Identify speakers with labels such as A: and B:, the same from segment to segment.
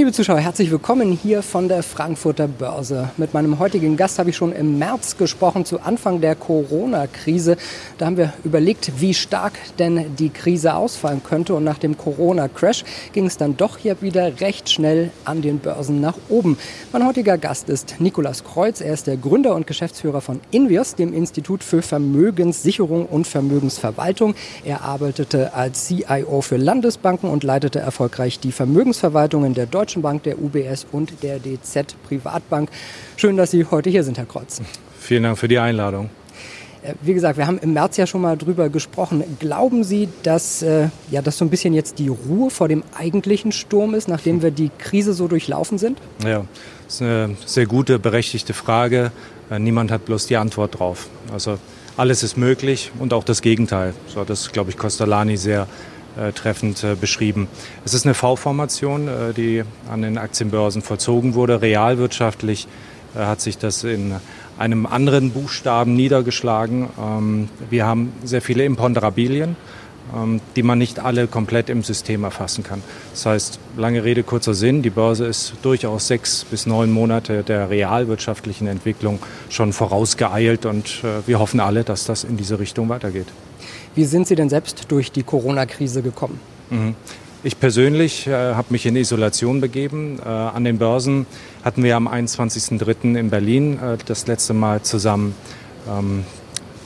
A: Liebe Zuschauer, herzlich willkommen hier von der Frankfurter Börse. Mit meinem heutigen Gast habe ich schon im März gesprochen, zu Anfang der Corona-Krise. Da haben wir überlegt, wie stark denn die Krise ausfallen könnte. Und nach dem Corona-Crash ging es dann doch hier wieder recht schnell an den Börsen nach oben. Mein heutiger Gast ist Nikolas Kreuz. Er ist der Gründer und Geschäftsführer von Invios, dem Institut für Vermögenssicherung und Vermögensverwaltung. Er arbeitete als CIO für Landesbanken und leitete erfolgreich die Vermögensverwaltungen der Deutschen Deutschen Bank, der UBS und der DZ Privatbank. Schön, dass Sie heute hier sind, Herr Kreuz.
B: Vielen Dank für die Einladung.
A: Äh, wie gesagt, wir haben im März ja schon mal drüber gesprochen. Glauben Sie, dass äh, ja, das so ein bisschen jetzt die Ruhe vor dem eigentlichen Sturm ist, nachdem wir die Krise so durchlaufen sind?
B: Ja, das ist eine sehr gute, berechtigte Frage. Äh, niemand hat bloß die Antwort drauf. Also alles ist möglich und auch das Gegenteil. So hat das, glaube ich, Costolani sehr treffend äh, beschrieben. Es ist eine V-Formation, äh, die an den Aktienbörsen vollzogen wurde. Realwirtschaftlich hat sich das in einem anderen Buchstaben niedergeschlagen. Ähm, wir haben sehr viele Imponderabilien, die man nicht alle komplett im System erfassen kann. Das heißt, lange Rede, kurzer Sinn, die Börse ist durchaus sechs bis neun Monate der realwirtschaftlichen Entwicklung schon vorausgeeilt und wir hoffen alle, dass das in diese Richtung weitergeht.
A: Wie sind Sie denn selbst durch die Corona-Krise gekommen?
B: Mhm. Ich persönlich äh, habe mich in Isolation begeben. Äh, an den Börsen hatten wir am 21.03. in Berlin äh, das letzte Mal zusammen ähm,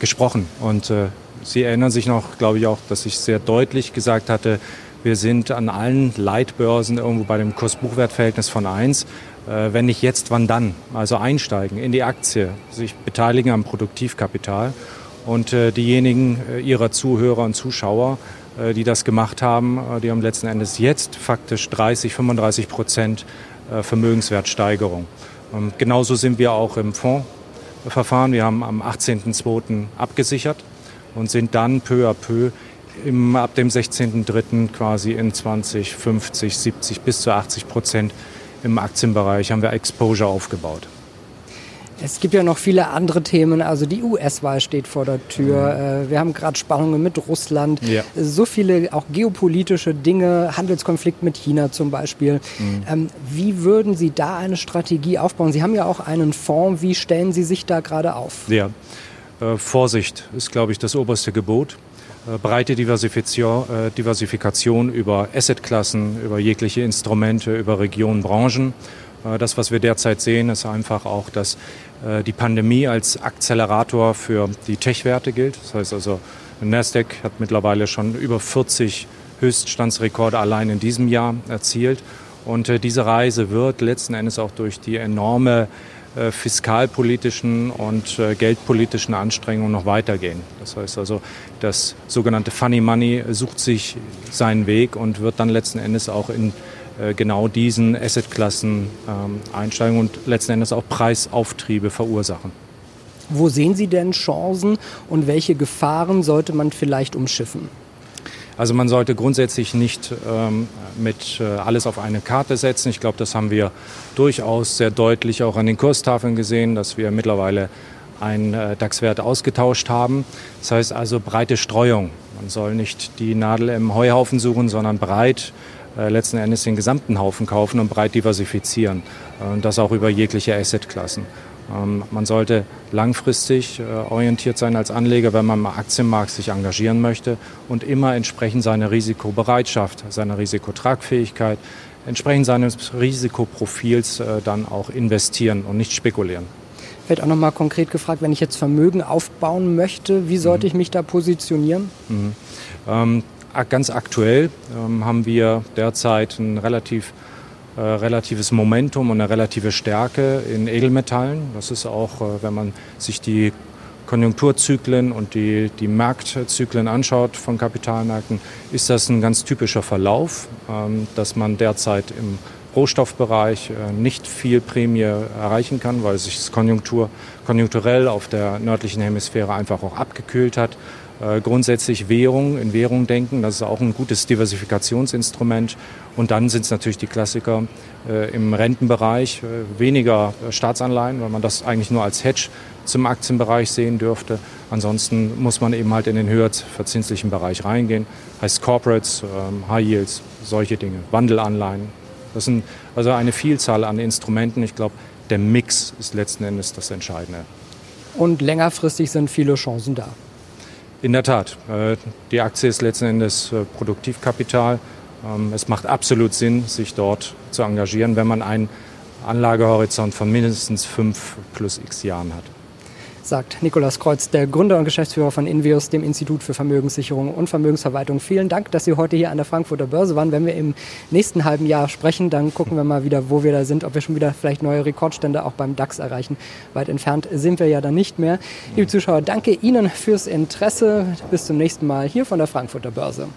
B: gesprochen. Und äh, Sie erinnern sich noch, glaube ich auch, dass ich sehr deutlich gesagt hatte, wir sind an allen Leitbörsen irgendwo bei dem Kurs-Buchwert-Verhältnis von 1. Äh, wenn nicht jetzt, wann dann? Also einsteigen in die Aktie, sich beteiligen am Produktivkapital. Und äh, diejenigen äh, ihrer Zuhörer und Zuschauer, die das gemacht haben, die haben letzten Endes jetzt faktisch 30, 35 Prozent Vermögenswertsteigerung. Ähm, genauso sind wir auch im Fondsverfahren. Wir haben am 18.02. abgesichert und sind dann peu à peu im, ab dem 16.03. quasi in 20, 50, 70 bis zu 80 Prozent im Aktienbereich haben wir Exposure aufgebaut.
A: Es gibt ja noch viele andere Themen. Also die US-Wahl steht vor der Tür. Mhm. Wir haben gerade Spannungen mit Russland. Ja. So viele auch geopolitische Dinge, Handelskonflikt mit China zum Beispiel. Mhm. Ähm, wie würden Sie da eine Strategie aufbauen? Sie haben ja auch einen Fonds. Wie stellen Sie sich da gerade auf?
B: Ja, äh, Vorsicht ist, glaube ich, das oberste Gebot äh, breite Diversifikation, äh, Diversifikation über Assetklassen, über jegliche Instrumente, über Regionen, Branchen. Das, was wir derzeit sehen, ist einfach auch, dass äh, die Pandemie als Akzelerator für die Tech-Werte gilt. Das heißt also, Nasdaq hat mittlerweile schon über 40 Höchststandsrekorde allein in diesem Jahr erzielt. Und äh, diese Reise wird letzten Endes auch durch die enorme äh, fiskalpolitischen und geldpolitischen Anstrengungen noch weitergehen. Das heißt also, das sogenannte Funny Money sucht sich seinen Weg und wird dann letzten Endes auch in äh, genau diesen Assetklassen ähm, einsteigen und letzten Endes auch Preisauftriebe verursachen.
A: Wo sehen Sie denn Chancen und welche Gefahren sollte man vielleicht umschiffen?
B: Also man sollte grundsätzlich nicht ähm, mit äh, alles auf eine Karte setzen. Ich glaube, das haben wir durchaus sehr deutlich auch an den Kurstafeln gesehen, dass wir mittlerweile einen äh, DAX-Wert ausgetauscht haben. Das heißt also breite Streuung. Man soll nicht die Nadel im Heuhaufen suchen, sondern breit äh, letzten Endes den gesamten Haufen kaufen und breit diversifizieren. Und das auch über jegliche Assetklassen. Ähm, man sollte langfristig äh, orientiert sein als Anleger, wenn man im Aktienmarkt sich engagieren möchte und immer entsprechend seiner Risikobereitschaft, seiner Risikotragfähigkeit, entsprechend seines Risikoprofils dann auch investieren und nicht spekulieren.
A: Wird auch nochmal konkret gefragt, wenn ich jetzt Vermögen aufbauen möchte, wie sollte mhm. ich mich da positionieren? Mhm.
B: Ähm, ganz aktuell ähm, haben wir derzeit ein relativ äh, relatives Momentum und eine relative Stärke in Edelmetallen. Das ist auch, äh, wenn man sich die Konjunkturzyklen und die, die Marktzyklen anschaut von Kapitalmärkten, ist das ein ganz typischer Verlauf, ähm, dass man derzeit im Rohstoffbereich äh, nicht viel Prämie erreichen kann, weil sich das Konjunktur, konjunkturell auf der nördlichen Hemisphäre einfach auch abgekühlt hat. Äh, grundsätzlich Währung, in Währung denken, das ist auch ein gutes Diversifikationsinstrument. Und dann sind es natürlich die Klassiker äh, im Rentenbereich, äh, weniger Staatsanleihen, weil man das eigentlich nur als Hedge zum Aktienbereich sehen dürfte. Ansonsten muss man eben halt in den höher verzinslichen Bereich reingehen. Heißt Corporates, ähm, High Yields, solche Dinge, Wandelanleihen. Das sind also eine Vielzahl an Instrumenten. Ich glaube, der Mix ist letzten Endes das Entscheidende.
A: Und längerfristig sind viele Chancen da.
B: In der Tat. Äh, die Aktie ist letzten Endes äh, Produktivkapital. Ähm, es macht absolut Sinn, sich dort zu engagieren, wenn man einen Anlagehorizont von mindestens fünf plus x Jahren hat
A: sagt Nikolaus Kreuz, der Gründer und Geschäftsführer von Invios, dem Institut für Vermögenssicherung und Vermögensverwaltung. Vielen Dank, dass Sie heute hier an der Frankfurter Börse waren. Wenn wir im nächsten halben Jahr sprechen, dann gucken wir mal wieder, wo wir da sind, ob wir schon wieder vielleicht neue Rekordstände auch beim DAX erreichen. Weit entfernt sind wir ja dann nicht mehr. Liebe Zuschauer, danke Ihnen fürs Interesse. Bis zum nächsten Mal hier von der Frankfurter Börse.